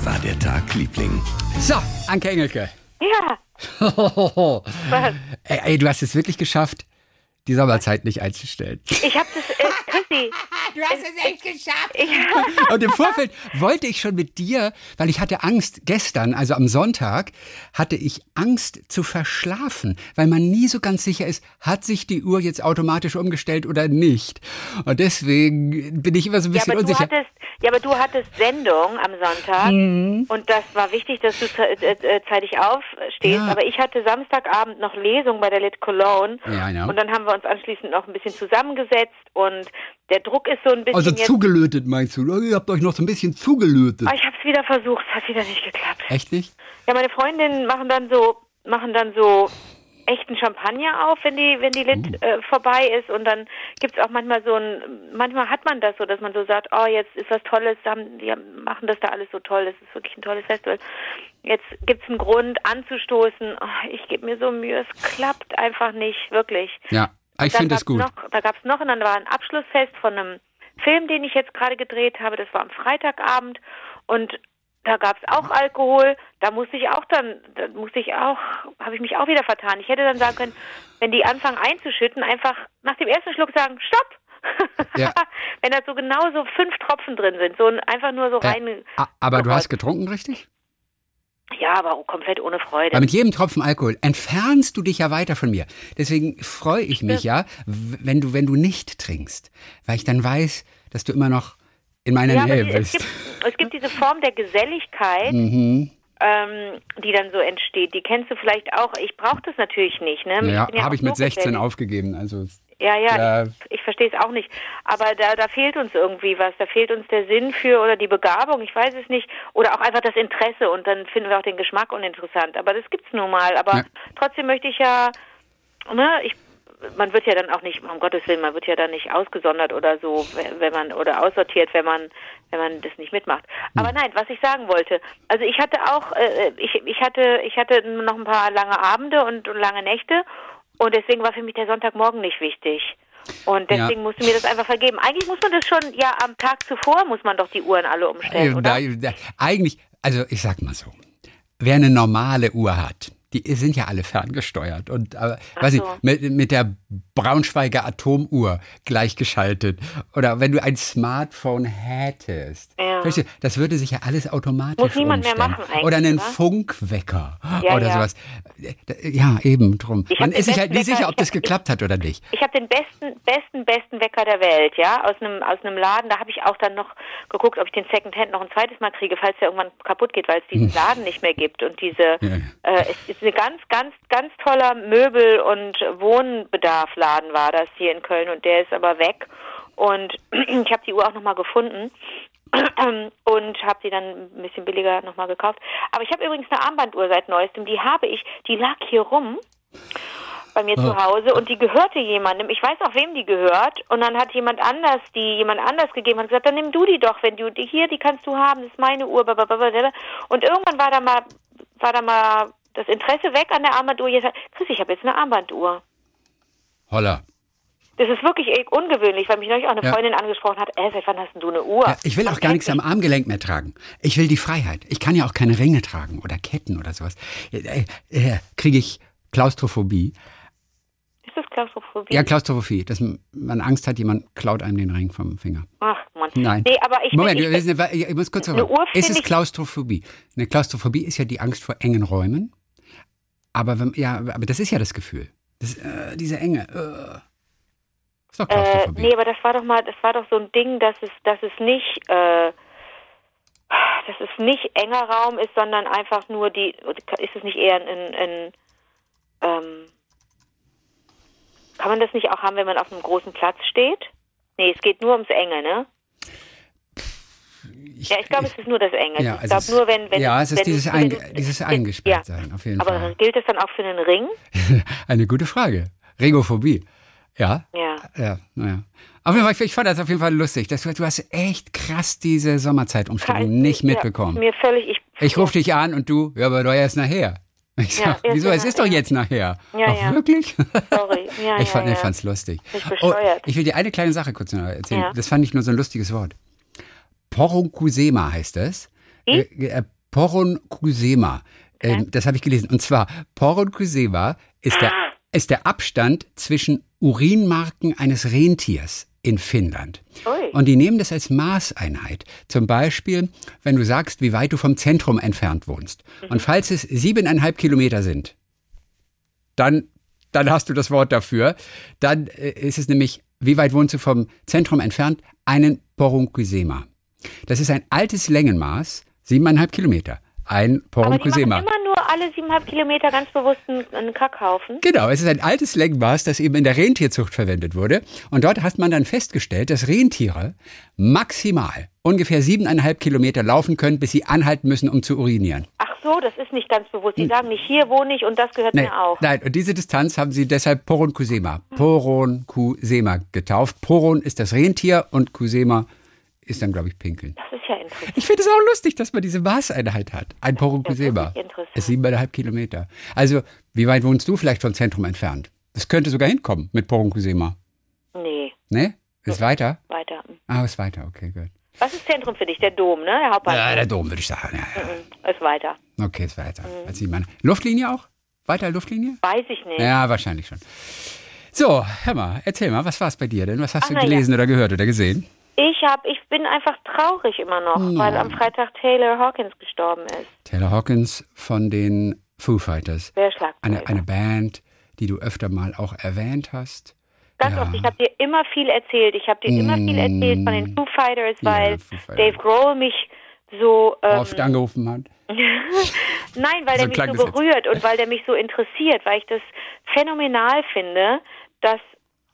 Wie war der Tag, Liebling? So, Anke Engelke. Ja. Was? Ey, ey, du hast es wirklich geschafft, die Sommerzeit nicht einzustellen. Ich habe das, Chrissy. Du hast es echt geschafft. Und im Vorfeld wollte ich schon mit dir, weil ich hatte Angst, gestern, also am Sonntag, hatte ich Angst zu verschlafen, weil man nie so ganz sicher ist, hat sich die Uhr jetzt automatisch umgestellt oder nicht. Und deswegen bin ich immer so ein bisschen ja, aber unsicher. Du hattest, ja, aber du hattest Sendung am Sonntag Mhm. und das war wichtig, dass du äh, äh, zeitig aufstehst. Ja. Aber ich hatte Samstagabend noch Lesung bei der Lit Cologne ja. und dann haben wir uns anschließend noch ein bisschen zusammengesetzt und der Druck ist so ein bisschen Also zugelötet meinst du? Ihr habt euch noch so ein bisschen zugelötet. Oh, ich habe es wieder versucht, es hat wieder nicht geklappt. Echt nicht? Ja, meine Freundinnen machen dann so, machen dann so echten Champagner auf, wenn die, wenn die Lit äh, vorbei ist und dann gibt's auch manchmal so ein, manchmal hat man das so, dass man so sagt, oh, jetzt ist was Tolles, haben, die machen das da alles so toll, das ist wirklich ein tolles Festival. Jetzt gibt's einen Grund anzustoßen, oh, ich gebe mir so Mühe, es klappt einfach nicht, wirklich. Ja, ich finde das gut. Noch, da gab's noch, und dann war ein Abschlussfest von einem Film, den ich jetzt gerade gedreht habe. Das war am Freitagabend und da gab's auch Alkohol. Da musste ich auch dann, da musste ich auch, habe ich mich auch wieder vertan. Ich hätte dann sagen können, wenn die anfangen einzuschütten, einfach nach dem ersten Schluck sagen, stopp. Ja. wenn da so genau so fünf Tropfen drin sind, so ein- einfach nur so rein. Äh, aber du hast getrunken, richtig? Ja, aber komplett ohne Freude. Weil mit jedem Tropfen Alkohol entfernst du dich ja weiter von mir. Deswegen freue ich mich ja, wenn du, wenn du nicht trinkst. Weil ich dann weiß, dass du immer noch in meiner ja, aber Nähe die, es, bist. gibt, es gibt diese Form der Geselligkeit, Mhm. ähm, die dann so entsteht. Die kennst du vielleicht auch. Ich brauche das natürlich nicht. Ne? Ja, habe ich mit so 16 gesellig. aufgegeben. Also Ja, ja, Ja. ich, ich verstehe es auch nicht. Aber da, da fehlt uns irgendwie was. Da fehlt uns der Sinn für oder die Begabung, ich weiß es nicht. Oder auch einfach das Interesse und dann finden wir auch den Geschmack uninteressant. Aber das gibt's nun mal. Aber Ja. trotzdem möchte ich ja, ne, ich man wird ja dann auch nicht, um Gottes Willen, man wird ja dann nicht ausgesondert oder so, wenn man oder aussortiert, wenn man wenn man das nicht mitmacht. Hm. Aber nein, was ich sagen wollte, also ich hatte auch, äh, ich ich hatte ich hatte noch ein paar lange Abende und lange Nächte und deswegen war für mich der Sonntagmorgen nicht wichtig. Und Ja. deswegen musste mir das einfach vergeben. Eigentlich muss man das schon, ja, am Tag zuvor muss man doch die Uhren alle umstellen, äh, oder? eigentlich, also ich sag mal so, wer eine normale Uhr hat, die sind ja alle ferngesteuert und äh, weiß ich, so. mit, mit der Braunschweiger Atomuhr gleichgeschaltet oder wenn du ein Smartphone hättest, Ja. das würde sich ja alles automatisch Muss niemand mehr umstellen. machen eigentlich, oder einen oder? Funkwecker Ja, oder ja. sowas. Ja, eben drum. Ich Man ist sich halt nie sicher, ob ich das hab- geklappt hat oder nicht. Ich habe den besten, besten, besten Wecker der Welt, ja, aus einem aus einem Laden. Da habe ich auch dann noch geguckt, ob ich den Secondhand noch ein zweites Mal kriege, falls der irgendwann kaputt geht, weil es diesen Laden nicht mehr gibt. Und diese, Hm. Ja. äh, es ist ein ganz, ganz, ganz toller Möbel- und Wohnbedarfladen war das hier in Köln und der ist aber weg. Und ich habe die Uhr auch nochmal gefunden und habe sie dann ein bisschen billiger nochmal gekauft. Aber ich habe übrigens eine Armbanduhr seit neuestem, die habe ich, die lag hier rum bei mir zu Hause und die gehörte jemandem. Ich weiß auch, wem die gehört. Und dann hat jemand anders, die jemand anders gegeben hat, gesagt, dann nimm du die doch, wenn du die hier, die kannst du haben, das ist meine Uhr. blablabla. Und irgendwann war da mal, war da mal das Interesse weg an der Armbanduhr. Jetzt, Chris, ich habe jetzt eine Armbanduhr. Holla. Das ist wirklich eh ungewöhnlich, weil mich neulich auch eine Ja. Freundin angesprochen hat, äh, seit wann hast denn du eine Uhr? Ja, ich will auch gar nichts am Armgelenk mehr tragen. Ich will die Freiheit. Ich kann ja auch keine Ringe tragen oder Ketten oder sowas. Äh, äh, Kriege ich Klaustrophobie? Ist das Klaustrophobie? Ja, Klaustrophobie, dass man Angst hat, jemand klaut einem den Ring vom Finger. Ach, Mann. Nein. Nee, aber ich, Moment, ich, wir wissen- ich muss kurz Eine. Uhr Ist es ich- Klaustrophobie? Eine Klaustrophobie ist ja die Angst vor engen Räumen. Aber wenn, ja, aber das ist ja das Gefühl. Das, äh, diese Enge. Äh. Ist doch Äh, nee, aber das war doch mal, das war doch so ein Ding, dass es, dass es nicht, äh, dass es nicht enger Raum ist, sondern einfach nur die, ist es nicht eher ein, ein, ein ähm, kann man das nicht auch haben, wenn man auf einem großen Platz steht? Nee, es geht nur ums Enge, ne? Ja, ich glaube, es ist nur das Enge. Ja, ich es glaube ist- nur, wenn, wenn ja, es ist wenn, dieses, wenn, Einge dieses eingesperrt ja. auf jeden Aber Fall. gilt das dann auch für einen Ring? Eine gute Frage. Regophobie. Ja? Ja. Ja, naja. Auf jeden Fall, ich- ich fand das auf jeden Fall lustig. Das, du hast echt krass diese Sommerzeitumstellung nicht mitbekommen. Ja, mir völlig, ich, Ich rufe dich an und du, ja, aber doch erst nachher. Ich Ja, sag, erst wieso? Es nachher, ist doch ja. jetzt nachher. Ja, Ach, ja. wirklich? sorry. Ja, ich fand ja, ich ja. fand's lustig. Nicht Oh, ich will dir eine kleine Sache kurz erzählen. Ja. Das fand ich nur so ein lustiges Wort. Porunkusema heißt es. Äh, äh, Poron Kusema. Ähm, das habe ich gelesen. Und zwar, Poron Kusema ist der, Ah. ist der Abstand zwischen Urinmarken eines Rentiers in Finnland. Ui. Und die nehmen das als Maßeinheit. Zum Beispiel, wenn du sagst, wie weit du vom Zentrum entfernt wohnst. Mhm. Und falls es siebeneinhalb Kilometer sind, dann, dann hast du das Wort dafür. Dann äh, ist es nämlich, wie weit wohnst du vom Zentrum entfernt? Einen Porunkusema. Das ist ein altes Längenmaß, siebeneinhalb Kilometer. Ein Porunkusema. immer nur alle siebeneinhalb Kilometer ganz bewusst einen, Kackhaufen. Genau, es ist ein altes Längenmaß, das eben in der Rentierzucht verwendet wurde. Und dort hat man dann festgestellt, dass Rentiere maximal ungefähr siebeneinhalb Kilometer laufen können, bis sie anhalten müssen, um zu urinieren. Ach so, das ist nicht ganz bewusst. Sie sagen nicht, hier wohne ich und das gehört Nee, mir auch. Nein, und diese Distanz haben sie deshalb Poron Kusema, Poron Kusema getauft. Poron ist das Rentier und Kusema ist dann, glaube ich, Pinkeln. Das ist ja interessant. Ich finde es auch lustig, dass man diese Maßeinheit hat. Ein Poron Das ist siebeneinhalb Kilometer. Also, wie weit wohnst du vielleicht vom Zentrum entfernt? Das könnte sogar hinkommen mit Poron Kusema. Nee, Ne? Ist weiter? weiter. Ah, ist weiter, okay, gut. Was ist Zentrum für dich? Der Dom, ne? Der Hauptbahnhof. Ja, der Dom, würde ich sagen. Ja, Mhm, Ist weiter. ja. Okay, ist weiter. Als sieht man. Luftlinie auch? Weiter Luftlinie? Weiß ich nicht. Ja, wahrscheinlich schon. So, hör mal, erzähl mal, was war es bei dir denn? Was hast Ach, du na ja. gelesen oder gehört oder gesehen? Ich hab, ich bin einfach traurig immer noch, Oh. weil am Freitag Taylor Hawkins gestorben ist. Taylor Hawkins von den Foo Fighters. Schlagzeuger. Eine, eine Band, die du öfter mal auch erwähnt hast. Ganz ja. oft. Ich habe dir immer viel erzählt. Ich habe dir immer viel erzählt von den Foo Fighters, Ja, weil Foo Fighters. Dave Grohl mich so ähm, Oft angerufen hat. Nein, weil So der mich so berührt und weil der mich so interessiert, weil ich das phänomenal finde, dass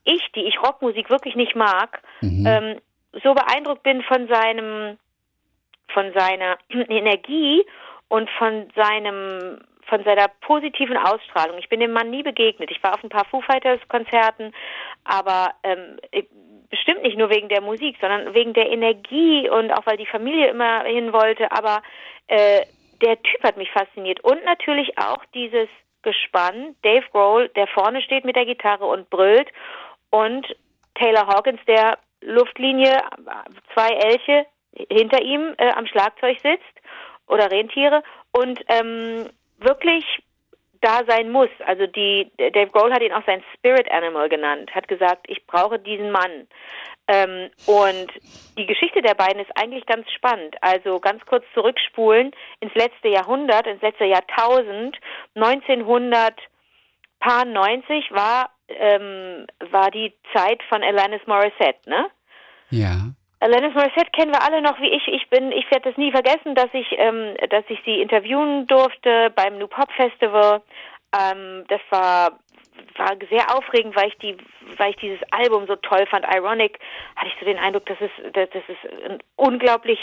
ich, die ich Rockmusik wirklich nicht mag, Mhm. ähm, so beeindruckt bin von seinem, von seiner Energie und von seinem, von seiner positiven Ausstrahlung. Ich bin dem Mann nie begegnet. Ich war auf ein paar Foo Fighters Konzerten, aber ähm, ich- bestimmt nicht nur wegen der Musik, sondern wegen der Energie und auch weil die Familie immer hin wollte. Aber äh, der Typ hat mich fasziniert und natürlich auch dieses Gespann, Dave Grohl, der vorne steht mit der Gitarre und brüllt und Taylor Hawkins, der Luftlinie, zwei Elche hinter ihm äh, am Schlagzeug sitzt oder Rentiere und ähm, wirklich da sein muss. Also die Dave Grohl hat ihn auch sein Spirit Animal genannt, hat gesagt, ich brauche diesen Mann. Ähm, und die Geschichte der beiden ist eigentlich ganz spannend. Also ganz kurz zurückspulen ins letzte Jahrhundert, ins letzte Jahrtausend, 1990 war ähm, war die Zeit von Alanis Morissette, ne? Ja. Alanis Morissette kennen wir alle noch wie ich. Ich bin, ich werde das nie vergessen, dass ich, ähm, dass ich sie interviewen durfte beim New Pop Festival. Ähm, das war war sehr aufregend, weil ich die, weil ich dieses Album so toll fand. Ironic hatte ich so den Eindruck, das ist, das, das ist ein unglaublich,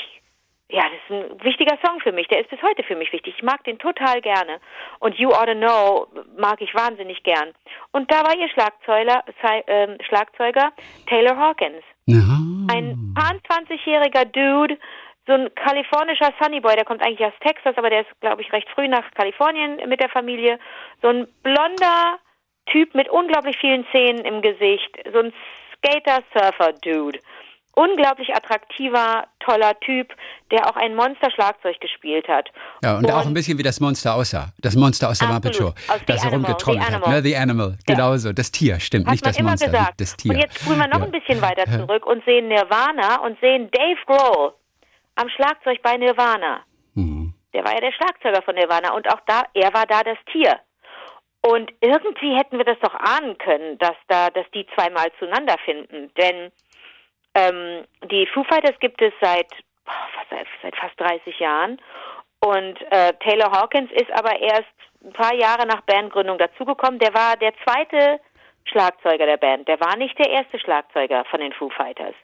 ja, das ist ein wichtiger Song für mich. Der ist bis heute für mich wichtig. Ich mag den total gerne. Und You Oughta Know mag ich wahnsinnig gern. Und da war ihr Schlagzeuger, ähm, Schlagzeuger Taylor Hawkins Aha. ein paar 20-jähriger Dude, so ein kalifornischer Sunnyboy, der kommt eigentlich aus Texas, aber der ist, glaube ich, recht früh nach Kalifornien mit der Familie. So ein blonder Typ mit unglaublich vielen Zähnen im Gesicht, so ein Skater-Surfer-Dude. Unglaublich attraktiver, toller Typ, der auch ein Monster-Schlagzeug gespielt hat. Ja, und, auch ein bisschen wie das Monster aussah. Das Monster aus der Muppet Show. Das rumgetrommelt The hat. Animal. Ne? The Animal. Genauso. Das Tier, stimmt. Hat nicht man das immer Monster. gesagt. Das Tier. Und jetzt spulen wir noch Ja. ein bisschen weiter zurück und sehen Nirvana und sehen Dave Grohl am Schlagzeug bei Nirvana. Mhm. Der war ja der Schlagzeuger von Nirvana und auch da, er war da das Tier. Und irgendwie hätten wir das doch ahnen können, dass da, dass die zweimal zueinander finden. Denn ähm, die Foo Fighters gibt es seit, seit, fast 30 Jahren. Und äh, Taylor Hawkins ist aber erst ein paar Jahre nach Bandgründung dazugekommen. Der war der zweite Schlagzeuger der Band. Der war nicht der erste Schlagzeuger von den Foo Fighters.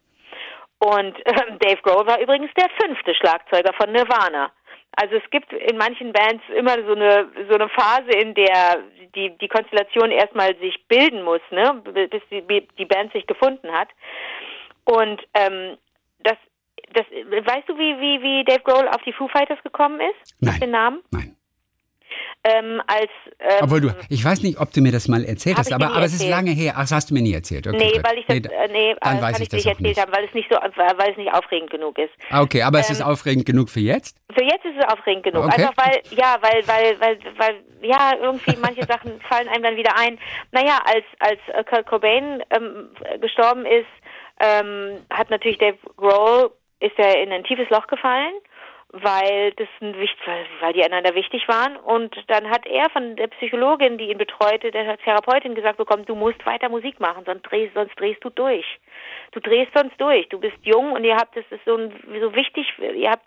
Und ähm, Dave Grohl war übrigens der fünfte Schlagzeuger von Nirvana. Also es gibt in manchen Bands immer so eine so eine Phase, in der die die Konstellation erstmal sich bilden muss, ne, bis die, die Band sich gefunden hat. Und ähm, das das weißt du, wie wie wie Dave Grohl auf die Foo Fighters gekommen ist? Nein. Auf den Namen? Nein. ähm, als. Ähm, Obwohl du, ich weiß nicht, ob du mir das mal erzählt hast, aber, aber es ist lange her. Ach, das hast du mir nie erzählt. Okay, nee, gut. weil ich das, nee, äh, nee, dann äh, weiß kann ich das nicht erzählt haben, weil es nicht so, weil es nicht aufregend genug ist. Okay, aber es ist Ähm, aufregend genug für jetzt? Für jetzt ist es aufregend genug. Okay. Einfach weil, ja, weil, weil, weil, weil, ja, irgendwie manche Sachen fallen einem dann wieder ein. Naja, als, als Kurt Cobain ähm, gestorben ist, ähm, hat natürlich Dave Grohl, ist er in ein tiefes Loch gefallen, weil das ein weil die einander wichtig waren. Und dann hat er von der Psychologin, die ihn betreute, der Therapeutin gesagt bekommen, du musst weiter Musik machen, sonst drehst, sonst drehst du durch. Du drehst sonst durch. Du bist jung und ihr habt, das ist so, ein, so wichtig, ihr habt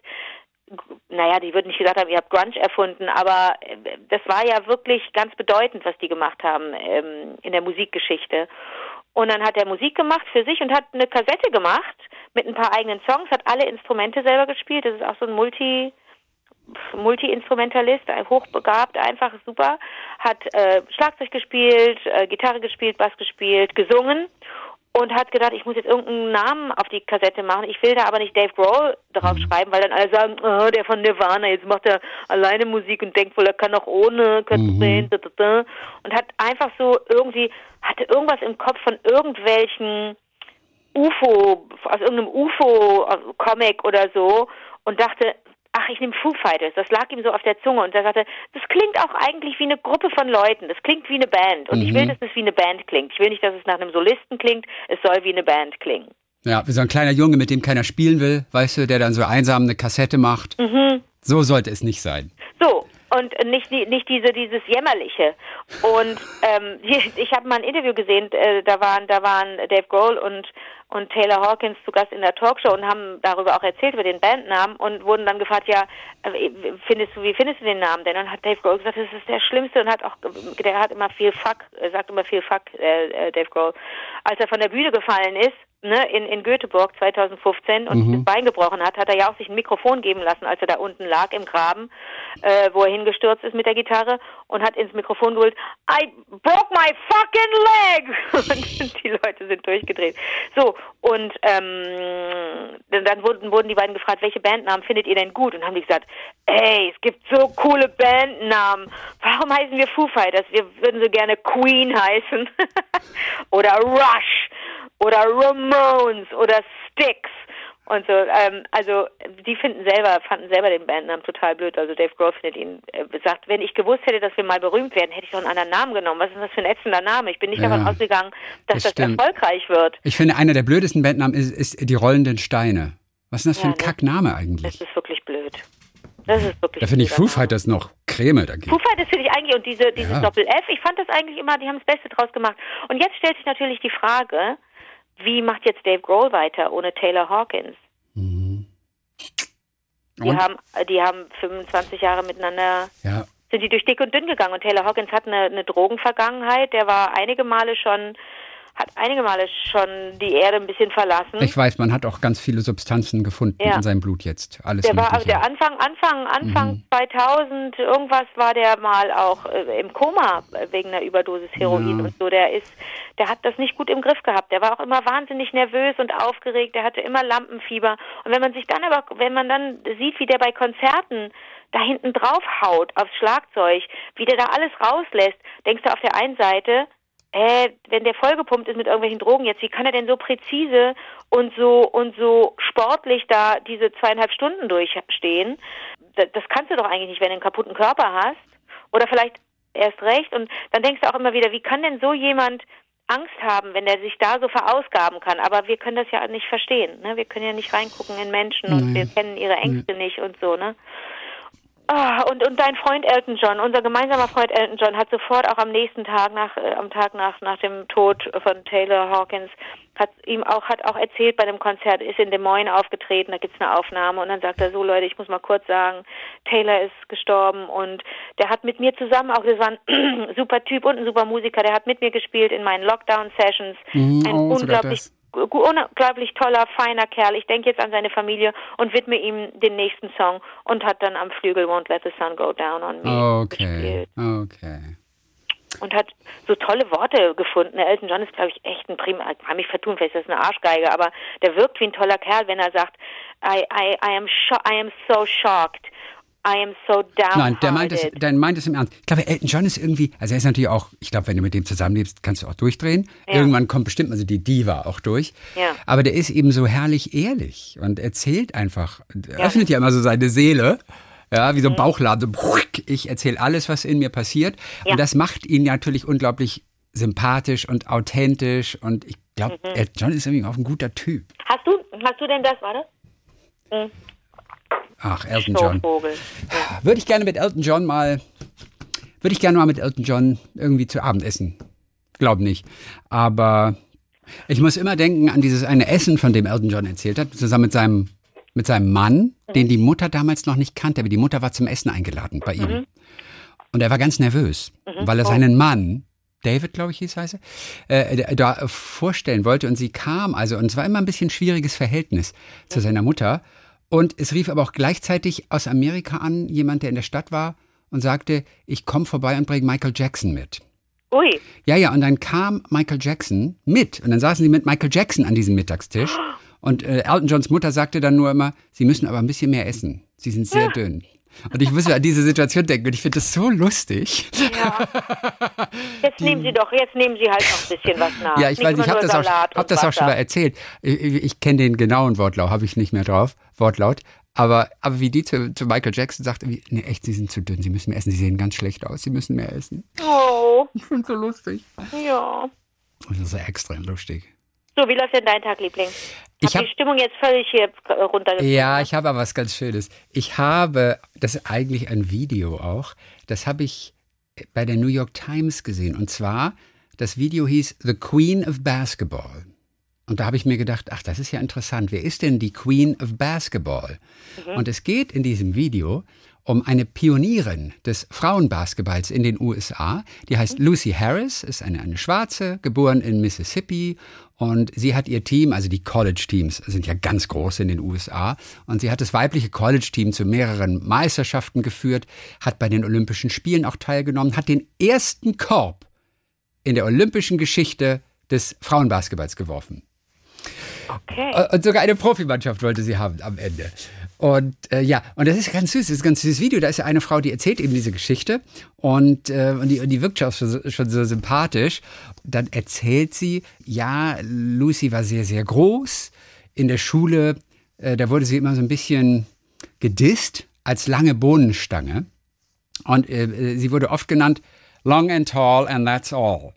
naja, die würden nicht gesagt haben, ihr habt Grunge erfunden, aber äh, das war ja wirklich ganz bedeutend, was die gemacht haben ähm, in der Musikgeschichte. Und dann hat er Musik gemacht für sich und hat eine Kassette gemacht mit ein paar eigenen Songs, hat alle Instrumente selber gespielt. Das ist auch so ein Multi Multi-Instrumentalist, hochbegabt, einfach super, hat äh, Schlagzeug gespielt, äh, Gitarre gespielt, Bass gespielt, gesungen und hat gedacht, ich muss jetzt irgendeinen Namen auf die Kassette machen. Ich will da aber nicht Dave Grohl drauf schreiben, weil dann alle sagen, oh, der von Nirvana, jetzt macht er alleine Musik und denkt wohl, er kann auch ohne da, da, da. und hat einfach so irgendwie, hatte irgendwas im Kopf von irgendwelchen UFO, aus irgendeinem UFO-Comic oder so und dachte, ach, ich nehme Foo Fighters. Das lag ihm so auf der Zunge und er sagte, das klingt auch eigentlich wie eine Gruppe von Leuten. Das klingt wie eine Band und ich will, dass es wie eine Band klingt. Ich will nicht, dass es nach einem Solisten klingt. Es soll wie eine Band klingen. Ja, wie so ein kleiner Junge, mit dem keiner spielen will, weißt du, der dann so einsam eine Kassette macht. Mhm. So sollte es nicht sein. So, und nicht, nicht diese, dieses Jämmerliche. Und ähm, ich habe mal ein Interview gesehen, äh, da waren, da waren Dave Grohl und, und Taylor Hawkins zu Gast in der Talkshow und haben darüber auch erzählt, über den Bandnamen und wurden dann gefragt, ja, äh, findest du, wie findest du den Namen denn? Und hat Dave Grohl gesagt, das ist der Schlimmste und hat auch, der hat immer viel Fuck, er sagt immer viel Fuck, äh, äh, Dave Grohl. Als er von der Bühne gefallen ist, ne, in, in Göteborg 2015 und Mhm. das Bein gebrochen hat, hat er ja auch sich ein Mikrofon geben lassen, als er da unten lag im Graben, äh, wo er hingestürzt ist mit der Gitarre und hat ins Mikrofon geholt, I broke my fucking leg! Und die Leute sind durchgedreht. So, und ähm, dann, wurden, wurden die beiden gefragt, welche Bandnamen findet ihr denn gut? Und haben die gesagt, ey, es gibt so coole Bandnamen. Warum heißen wir Foo Fighters? Wir würden so gerne Queen heißen. oder Rush oder Ramones oder Styx und so. Ähm, also die finden selber, fanden selber den Bandnamen total blöd. Also Dave Grohl findet ihn, äh, sagt, wenn ich gewusst hätte, dass wir mal berühmt werden, hätte ich doch einen anderen Namen genommen. Was ist das für ein ätzender Name? Ich bin nicht Ja, davon ausgegangen, dass das das, erfolgreich wird. Ich finde, einer der blödesten Bandnamen ist, ist die rollenden Steine. Was ist das für Ja, ein ne? Kackname Das eigentlich? ist wirklich blöd. Das ist wirklich Da finde ich Foo. Fighters noch Creme dagegen. Foo Fighters finde ich eigentlich und diese dieses Ja. Doppel F, ich fand das eigentlich immer, die haben das Beste draus gemacht. Und jetzt stellt sich natürlich die Frage, wie macht jetzt Dave Grohl weiter ohne Taylor Hawkins? Die Und? haben, die haben 25 Jahre miteinander, Ja, sind die durch dick und dünn gegangen. Und Taylor Hawkins hat eine, eine Drogenvergangenheit. Der war einige Male schon, hat einige Male schon die Erde ein bisschen verlassen. ich weiß, man hat auch ganz viele Substanzen gefunden Ja. in seinem Blut jetzt. Alles Der war also der Anfang, Anfang, Anfang Mhm. 2000, irgendwas war der mal auch äh, im Koma wegen einer Überdosis Heroin Ja. und so. Der ist, der hat das nicht gut im Griff gehabt. Der war auch immer wahnsinnig nervös und aufgeregt. Der hatte immer Lampenfieber. Und wenn man sich dann aber, wenn man dann sieht, wie der bei Konzerten da hinten drauf haut aufs Schlagzeug, wie der da alles rauslässt, denkst du auf der einen Seite, äh, wenn der vollgepumpt ist mit irgendwelchen Drogen jetzt, wie kann er denn so präzise und so und so sportlich da diese zweieinhalb Stunden durchstehen? Das, das kannst du doch eigentlich nicht, wenn du einen kaputten Körper hast. Oder vielleicht erst recht. Und dann denkst du auch immer wieder, wie kann denn so jemand Angst haben, wenn er sich da so verausgaben kann? Aber wir können das ja nicht verstehen. Ne? Wir können ja nicht reingucken in Menschen und wir kennen ihre Ängste nicht und so. Ne? Ah, und, und dein Freund Elton John, unser gemeinsamer Freund Elton John, hat sofort auch am nächsten Tag, nach, äh, am Tag nach, nach dem Tod von Taylor Hawkins, hat ihm auch, hat auch erzählt bei einem Konzert, ist in Des Moines aufgetreten, da gibt's eine Aufnahme. Und dann sagt er so, Leute, ich muss mal kurz sagen, Taylor ist gestorben und der hat mit mir zusammen, auch das war ein super Typ und ein super Musiker, der hat mit mir gespielt in meinen Lockdown-Sessions, Mhm, ein oh, unglaublich. Unglaublich toller, feiner Kerl. Ich denke jetzt an seine Familie und widme ihm den nächsten Song und hat dann am Flügel Won't Let the Sun Go Down on Me Okay, gespielt. okay. Und hat so tolle Worte gefunden. Elton John ist, glaube ich, echt ein prima, ich kann mich vertun, vielleicht ist das eine Arschgeige, aber der wirkt wie ein toller Kerl, wenn er sagt, I, I, I, am, sho I am so shocked so. Nein, der meint, es, der meint es im Ernst. Ich glaube, Elton John ist irgendwie, also er ist natürlich auch, ich glaube, wenn du mit dem zusammenlebst, kannst du auch durchdrehen. Ja. Irgendwann kommt bestimmt also die Diva auch durch. Ja. Aber der ist eben so herrlich ehrlich und erzählt einfach, öffnet ja immer so seine Seele. Ja, wie so ein Bauchladen. So, ich erzähle alles, was in mir passiert. Ja. Und das macht ihn natürlich unglaublich sympathisch und authentisch. Und ich glaube, Mhm. Elton John ist irgendwie auch ein guter Typ. Hast du, hast du denn das, warte? Ach, Elton John. Würde ich gerne mit Elton John mal, würde ich gerne mal mit Elton John irgendwie zu Abend essen. Glaub nicht. Aber ich muss immer denken an dieses eine Essen, von dem Elton John erzählt hat, zusammen mit seinem, mit seinem Mann, den die Mutter damals noch nicht kannte, aber die Mutter war zum Essen eingeladen bei ihm. Und er war ganz nervös, weil er seinen Mann, David, glaube ich, hieß heiße, äh, da vorstellen wollte. Und sie kam, also, und es war immer ein bisschen schwieriges Verhältnis zu seiner Mutter. Und es rief aber auch gleichzeitig aus Amerika an, jemand, der in der Stadt war und sagte, ich komme vorbei und bringe Michael Jackson mit. Ui. Ja, ja, und dann kam Michael Jackson mit. Und dann saßen sie mit Michael Jackson an diesem Mittagstisch. Und äh, Elton Johns Mutter sagte dann nur immer, sie müssen aber ein bisschen mehr essen. Sie sind sehr dünn. Und ich musste an diese Situation denken und ich finde das so lustig. Ja. Jetzt nehmen Sie doch, jetzt nehmen Sie halt noch ein bisschen was nach. Ja, ich Nicht weiß, ich habe das, auch, hab das auch schon mal erzählt. Ich, ich, kenne den genauen Wortlaut, habe ich nicht mehr drauf, Wortlaut. Aber, aber wie die zu, zu Michael Jackson sagte, wie, nee, echt, sie sind zu dünn, sie müssen mehr essen, sie sehen ganz schlecht aus, sie müssen mehr essen. Oh, Ich finde so lustig. ja. Und das ist extrem lustig. So, wie läuft denn dein Tag, Liebling? Ich hab hab- die Stimmung jetzt völlig hier runtergezogen. Ja, ich habe aber was ganz Schönes. Ich habe, das ist eigentlich ein Video auch, das habe ich bei der New York Times gesehen. Und zwar, das Video hieß The Queen of Basketball. Und da habe ich mir gedacht, ach, das ist ja interessant. Wer ist denn die Queen of Basketball? Und es geht in diesem Video um eine Pionierin des Frauenbasketballs in den USA. Die heißt Lucy Harris, ist eine, eine Schwarze, geboren in Mississippi. Und sie hat ihr Team, also die College-Teams sind ja ganz groß in den USA. Und sie hat das weibliche College-Team zu mehreren Meisterschaften geführt, hat bei den Olympischen Spielen auch teilgenommen, hat den ersten Korb in der olympischen Geschichte des Frauenbasketballs geworfen. Okay. Äh, Und sogar eine Profimannschaft wollte sie haben am Ende. Und äh, ja, und das ist ganz süß, das ist ein ganz süßes Video. Da ist ja eine Frau, die erzählt eben diese Geschichte und, äh, und, die, und die wirkt schon, so- schon so sympathisch. Dann erzählt sie, ja, Lucy war sehr, sehr groß. In der Schule, äh, da wurde sie immer so ein bisschen gedisst als lange Bohnenstange. Und äh, äh, sie wurde oft genannt Long and Tall and That's All.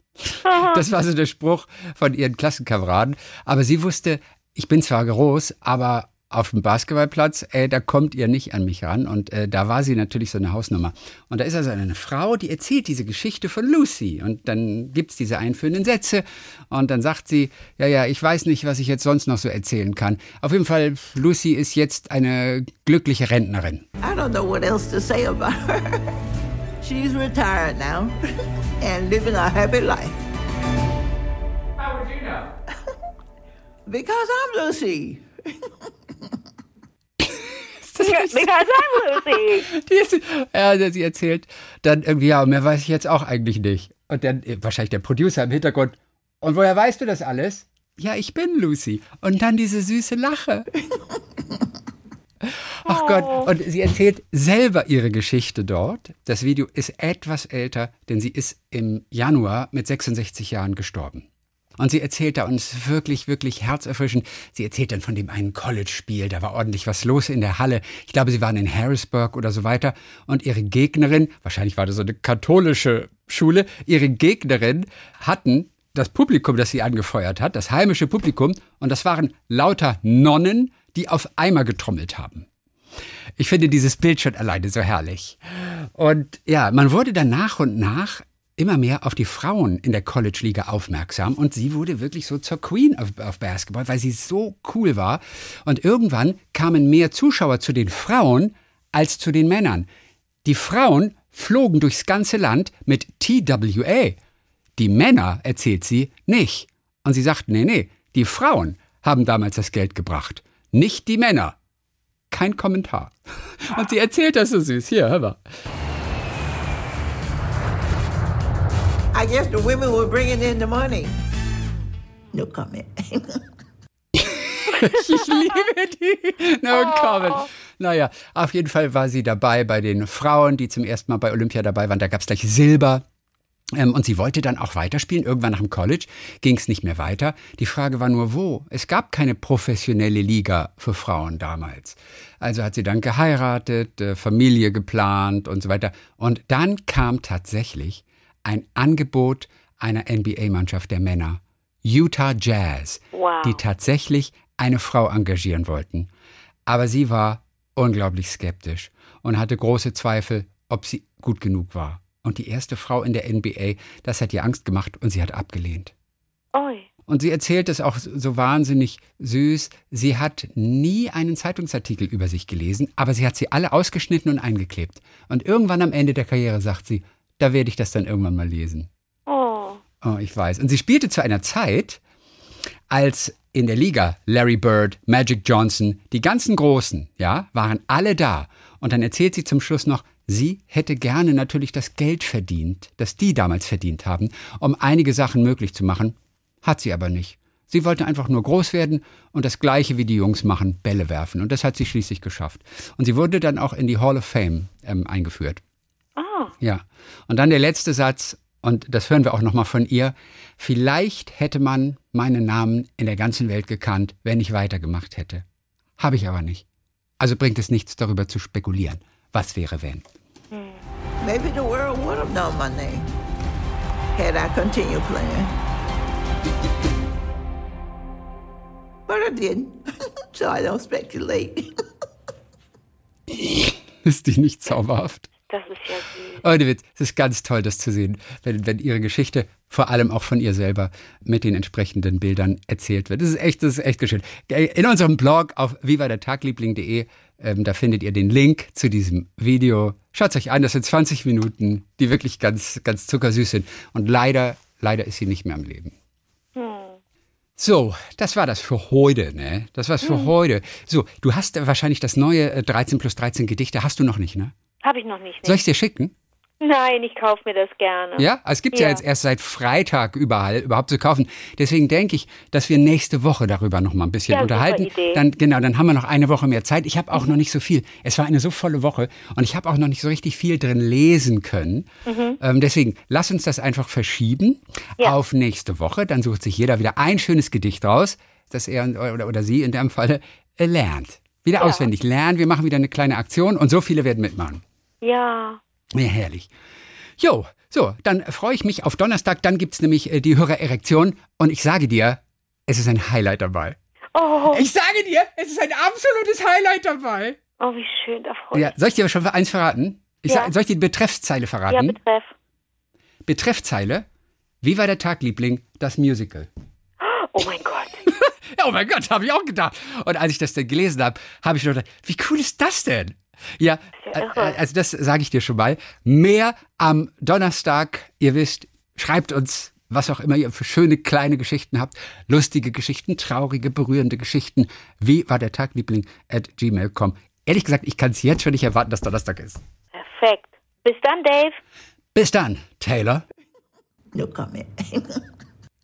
Das war so der Spruch von ihren Klassenkameraden. Aber sie wusste, ich bin zwar groß, aber auf dem Basketballplatz, äh, da kommt ihr nicht an mich ran. Und äh, da war sie natürlich so eine Hausnummer. Und da ist also eine Frau, die erzählt diese Geschichte von Lucy. Und dann gibt's diese einführenden Sätze. Und dann sagt sie, ja, ja, ich weiß nicht, was ich jetzt sonst noch so erzählen kann. Auf jeden Fall, Lucy ist jetzt eine glückliche Rentnerin. I don't know what else to say about her. She's retired now and living a happy life. How would you know? Because I'm Lucy. Die ist, ja, sie erzählt dann irgendwie, ja, mehr weiß ich jetzt auch eigentlich nicht. Und dann äh, wahrscheinlich der Producer im Hintergrund. Und woher weißt du das alles? Ja, ich bin Lucy. Und dann diese süße Lache. Ach Gott. Und sie erzählt selber ihre Geschichte dort. Das Video ist etwas älter, denn sie ist im Januar mit 66 Jahren gestorben. Und sie erzählt da uns wirklich, wirklich herzerfrischend. Sie erzählt dann von dem einen College-Spiel, da war ordentlich was los in der Halle. Ich glaube, sie waren in Harrisburg oder so weiter. Und ihre Gegnerin, wahrscheinlich war das so eine katholische Schule, ihre Gegnerin hatten das Publikum, das sie angefeuert hat, das heimische Publikum, und das waren lauter Nonnen, die auf Eimer getrommelt haben. Ich finde dieses Bild schon alleine so herrlich. Und ja, man wurde dann nach und nach immer mehr auf die Frauen in der College-Liga aufmerksam und sie wurde wirklich so zur Queen of, of Basketball, weil sie so cool war. Und irgendwann kamen mehr Zuschauer zu den Frauen als zu den Männern. Die Frauen flogen durchs ganze Land mit TWA. Die Männer, erzählt sie, nicht. Und sie sagt, nee, nee, die Frauen haben damals das Geld gebracht, nicht die Männer. Kein Kommentar. Und sie erzählt das so süß. Hier, hör mal. I guess the women were bringing in the money. No comment. Ich liebe die. No comment. Naja, auf jeden Fall war sie dabei bei den Frauen, die zum ersten Mal bei Olympia dabei waren. Da gab es gleich Silber. Ähm, und sie wollte dann auch weiterspielen. Irgendwann nach dem College ging es nicht mehr weiter. Die Frage war nur, wo? Es gab keine professionelle Liga für Frauen damals. Also hat sie dann geheiratet, äh, Familie geplant und so weiter. Und dann kam tatsächlich ein Angebot einer NBA-Mannschaft der Männer, Utah Jazz, wow. die tatsächlich eine Frau engagieren wollten. Aber sie war unglaublich skeptisch und hatte große Zweifel, ob sie gut genug war. Und die erste Frau in der NBA, das hat ihr Angst gemacht und sie hat abgelehnt. Oi. Und sie erzählt es auch so wahnsinnig süß. Sie hat nie einen Zeitungsartikel über sich gelesen, aber sie hat sie alle ausgeschnitten und eingeklebt. Und irgendwann am Ende der Karriere sagt sie, da werde ich das dann irgendwann mal lesen. Oh. Oh, ich weiß. Und sie spielte zu einer Zeit, als in der Liga Larry Bird, Magic Johnson, die ganzen Großen, ja, waren alle da. Und dann erzählt sie zum Schluss noch, sie hätte gerne natürlich das Geld verdient, das die damals verdient haben, um einige Sachen möglich zu machen, hat sie aber nicht. Sie wollte einfach nur groß werden und das Gleiche wie die Jungs machen, Bälle werfen. Und das hat sie schließlich geschafft. Und sie wurde dann auch in die Hall of Fame ähm, eingeführt. Ja. Und dann der letzte Satz, und das hören wir auch nochmal von ihr. Vielleicht hätte man meinen Namen in der ganzen Welt gekannt, wenn ich weitergemacht hätte. Habe ich aber nicht. Also bringt es nichts, darüber zu spekulieren. Was wäre, wenn? Maybe the world would have known my name had I continued playing. But I didn't, so I don't speculate. Ist die nicht zauberhaft? Das ist ja süß. Ohne Witz, es ist ganz toll, das zu sehen, wenn, wenn ihre Geschichte vor allem auch von ihr selber mit den entsprechenden Bildern erzählt wird. Das ist echt, das ist echt schön. In unserem Blog auf vivadertagliebling.de, ähm, da findet ihr den Link zu diesem Video. Schaut es euch an, das sind 20 Minuten, die wirklich ganz, ganz zuckersüß sind. Und leider, leider ist sie nicht mehr am Leben. Hm. So, das war das für heute, ne? Das war's für hm. heute. So, du hast wahrscheinlich das neue 13 äh, plus 13 Gedichte, hast du noch nicht, ne? Habe ich noch nicht. Soll ich dir schicken? Nein, ich kaufe mir das gerne. Ja, es gibt ja. ja. jetzt erst seit Freitag überall überhaupt zu kaufen. Deswegen denke ich, dass wir nächste Woche darüber noch mal ein bisschen ja, unterhalten. Idee. Dann genau, dann haben wir noch eine Woche mehr Zeit. Ich habe auch mhm. noch nicht so viel. Es war eine so volle Woche und ich habe auch noch nicht so richtig viel drin lesen können. Mhm. Ähm, deswegen lass uns das einfach verschieben ja. auf nächste Woche. Dann sucht sich jeder wieder ein schönes Gedicht raus, das er oder, oder sie in dem Falle äh, lernt. Wieder auswendig lernen. Wir machen wieder eine kleine Aktion und so viele werden mitmachen. Ja. Ja, herrlich. Jo, so, dann freue ich mich auf Donnerstag. Dann gibt es nämlich äh, die Hörererektion. Und ich sage dir, es ist ein Highlight dabei. Oh. Ich sage dir, es ist ein absolutes Highlight dabei. Oh, wie schön, da freue ich ja, Soll ich dir schon eins verraten? Ich ja. sag, soll ich dir die Betreffszeile verraten? Ja, Betreff. Betreffzeile. Wie war der Tag, Liebling? Das Musical. Oh mein Gott. oh mein Gott, habe ich auch gedacht. Und als ich das dann gelesen habe, habe ich nur gedacht, wie cool ist das denn? Ja, äh, also das sage ich dir schon mal. Mehr am Donnerstag. Ihr wisst, schreibt uns, was auch immer ihr für schöne kleine Geschichten habt. Lustige Geschichten, traurige, berührende Geschichten. Wie war der Tag, Liebling? At gmail.com. Ehrlich gesagt, ich kann es jetzt schon nicht erwarten, dass Donnerstag ist. Perfekt. Bis dann, Dave. Bis dann, Taylor. No comment.